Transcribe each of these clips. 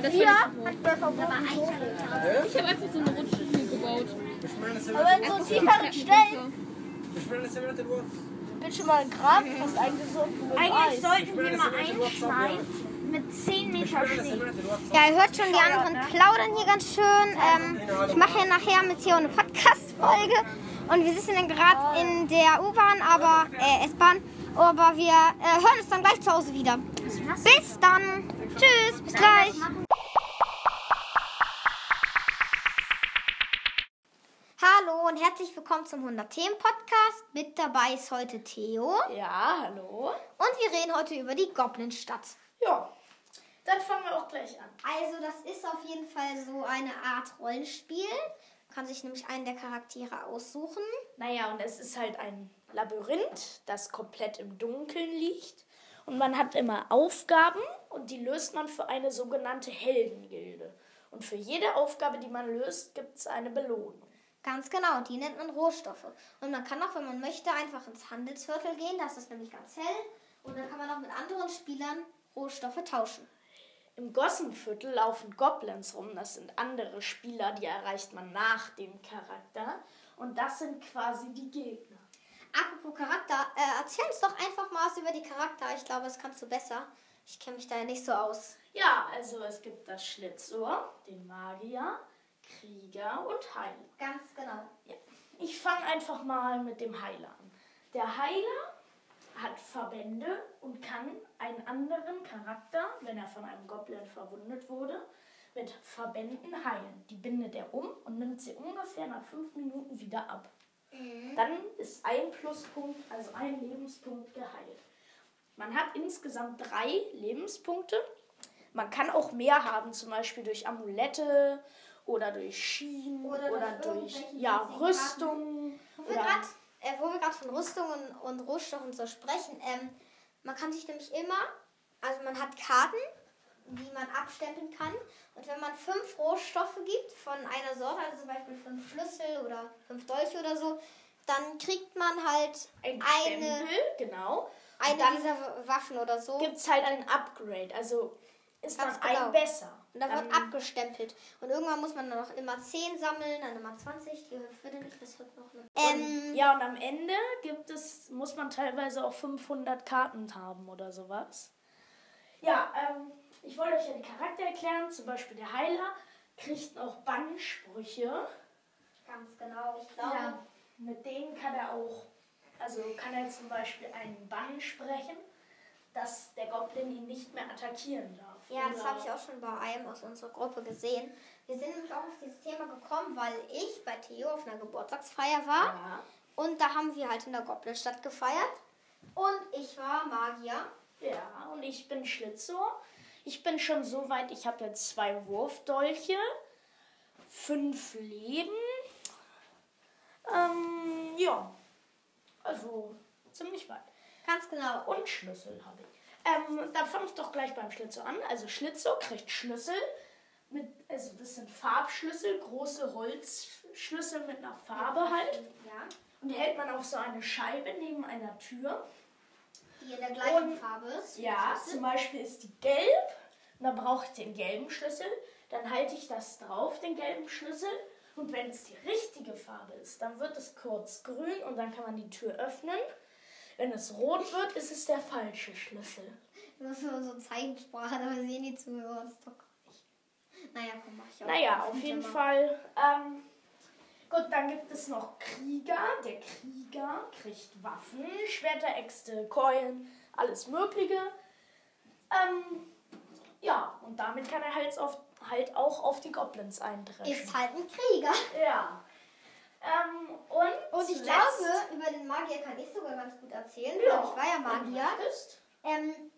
Das ja, hat man verboten. Ich habe einfach so eine Rutsche hier gebaut. Aber in so also, tieferen Stellen. Ich bin schon mal im Grab fast eingesunken. Eigentlich sollten wir mal einschneiden mit 10 Meter Schnee. Ja, ihr hört schon die anderen ne? plaudern hier ganz schön. Ähm, ich mache ja nachher mit hier eine Podcast-Folge. Und wir sitzen dann gerade in der U-Bahn, aber äh, S-Bahn. Aber wir äh, hören uns dann gleich zu Hause wieder. Bis dann. Tschüss, bis gleich. Hallo und herzlich willkommen zum 100 Themen Podcast. Mit dabei ist heute Theo Ja, hallo. und wir reden heute über die Goblinstadt. Ja, dann fangen wir auch gleich an. Also, das ist auf jeden Fall so eine Art Rollenspiel. Man kann sich nämlich einen der Charaktere aussuchen. Naja, und es ist halt ein Labyrinth, das komplett im Dunkeln liegt. Und man hat immer Aufgaben und die löst man für eine sogenannte Heldengilde. Und für jede Aufgabe, die man löst, gibt es eine Belohnung. Ganz genau, die nennt man Rohstoffe. Und man kann auch, wenn man möchte, einfach ins Handelsviertel gehen. Das ist nämlich ganz hell. Und dann kann man auch mit anderen Spielern Rohstoffe tauschen. Im Gossenviertel laufen Goblins rum. Das sind andere Spieler, die erreicht man nach dem Charakter. Und das sind quasi die Gegner. Apropos Charakter, äh, erzähl uns doch einfach mal was über die Charakter. Ich glaube, das kannst du besser. Ich kenne mich da ja nicht so aus. Ja, also es gibt das Schlitzohr, den Magier, Krieger und Heiler. Ganz genau. Ja. Ich fange einfach mal mit dem Heiler an. Der Heiler hat Verbände und kann einen anderen Charakter, wenn er von einem Goblin verwundet wurde, mit Verbänden heilen. Die bindet er um und nimmt sie ungefähr nach fünf Minuten wieder ab. Dann ist ein Pluspunkt, also ein Lebenspunkt geheilt. Man hat insgesamt drei Lebenspunkte. Man kann auch mehr haben, zum Beispiel durch Amulette oder durch Schienen Oder oder, durch ja, Rüstung. Wo wir oder- gerade äh, wo wir gerade von Rüstungen und Rohstoffen so sprechen, ähm, man kann sich nämlich immer, also man hat Karten, die man abstempeln kann. Und wenn man fünf Rohstoffe gibt von einer Sorte, also zum Beispiel fünf Schlüssel oder fünf Dolche oder so, dann kriegt man halt ein eine, Stempel, genau. eine dieser Waffen oder so. gibt es halt ein Upgrade. Also ist Ganz man genau. ein besser. Und dann wird Ähm, abgestempelt. Und irgendwann muss man dann noch immer 10 sammeln, dann immer 20, die vierte nicht, das wird noch eine. Ähm, ja, und am Ende gibt es, muss man teilweise auch 500 Karten haben oder sowas. Ja, ähm, ich wollte euch ja die Charakter erklären. Zum Beispiel der Heiler kriegt auch Bannsprüche. ganz genau, ich glaube. Ja, mit denen kann er auch, also kann er zum Beispiel einen Bann sprechen, dass der Goblin ihn nicht mehr attackieren darf. Ja, das habe ich auch schon bei einem aus unserer Gruppe gesehen. Wir sind nämlich auch auf dieses Thema gekommen, weil ich bei Theo auf einer Geburtstagsfeier war. Ja. Und da haben wir halt in der Goblinstadt gefeiert. Und ich war Magier. Ja, und ich bin Schlitzohr. Ich bin schon so weit, ich habe jetzt zwei Wurfdolche, fünf Leben. Ähm, ja, also ziemlich weit. Ganz genau. Und Schlüssel habe ich. Ähm, dann fange ich doch gleich beim Schlitzohr an. Also Schlitzohr kriegt Schlüssel. Mit, also das sind Farbschlüssel, große Holzschlüssel mit einer Farbe halt. Ja. Und die hält man auf so eine Scheibe neben einer Tür. Die in der gleichen Und- Farbe ist. Ja, zum Beispiel ist die gelb. Und dann brauche ich den gelben Schlüssel. Dann halte ich das drauf, den gelben Schlüssel. Und wenn es die richtige Farbe ist, dann wird es kurz grün und dann kann man die Tür öffnen. Wenn es rot wird, ist es der falsche Schlüssel. Musst nur so Zeichensprache, aber sehen die Zuhörer das doch gar nicht. Naja, komm, mach ich auch. Naja, auf jeden. Fall. Ähm, gut, dann gibt es noch Krieger. Der Krieger kriegt Waffen, Schwerter, Äxte, Keulen, alles Mögliche. Ähm, ja, und damit kann er halt, auf, halt auch auf die Goblins eindreschen. Ist halt ein Krieger. Ja. Ähm, und, Und ich glaube, über den Magier kann ich sogar ganz gut erzählen, Ja, weil ich war ja Magier. Ähm,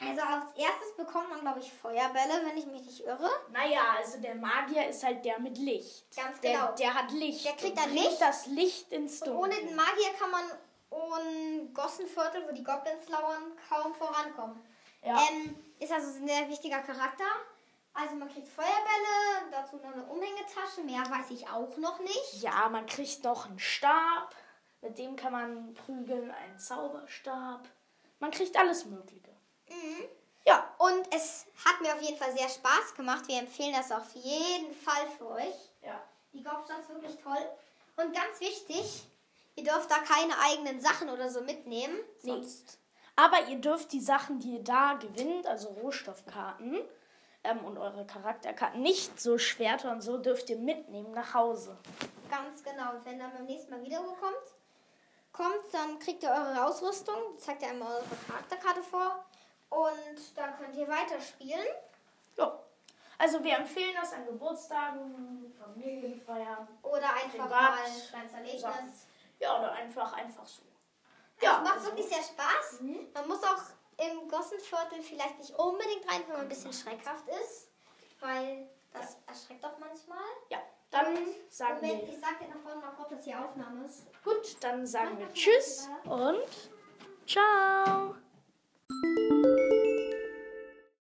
also als erstes bekommt man, glaube ich, Feuerbälle, wenn ich mich nicht irre. Naja, also der Magier ist halt der mit Licht. Ganz der, genau. Der hat Licht. Der kriegt und dann Licht. das Licht ins Und Dunkel. ohne den Magier kann man ohne Gossenviertel, wo die Goblins lauern, kaum vorankommen. ja. Ähm, ist also ein sehr wichtiger Charakter. Also man kriegt Feuerbälle, dazu noch eine Umhängetasche, mehr weiß ich auch noch nicht. Ja, man kriegt noch einen Stab, mit dem kann man prügeln, einen Zauberstab. Man kriegt alles Mögliche. Mhm. Ja, Und es hat mir auf jeden Fall sehr Spaß gemacht. Wir empfehlen das auf jeden Fall für euch. ja. Die Gopstadt ist wirklich toll. Und ganz wichtig, ihr dürft da keine eigenen Sachen oder so mitnehmen. Nee. Sonst Aber ihr dürft die Sachen, die ihr da gewinnt, also Rohstoffkarten ähm, und eure Charakterkarten, nicht so Schwerter und so, dürft ihr mitnehmen nach Hause. ganz genau. Und wenn dann beim nächsten Mal wieder kommt, kommt, dann kriegt ihr eure Ausrüstung. Zeigt ihr einmal eure Charakterkarte vor. Und dann könnt ihr weiterspielen. Ja. Also wir empfehlen das an Geburtstagen, Familienfeiern, Oder einfach Privat. mal ein kleines Erlebnis. Ja, oder einfach, einfach so. Ja, Ja, es macht also- wirklich sehr Spaß. Man muss auch im Gossenviertel vielleicht nicht unbedingt rein, wenn man ein bisschen schreckhaft ist. Weil das erschreckt doch manchmal. Ja, dann sagen Moment, wir. ich sag dir nach vorne noch kurz, dass hier Aufnahme ist. Gut, dann sagen wir Tschüss und ciao.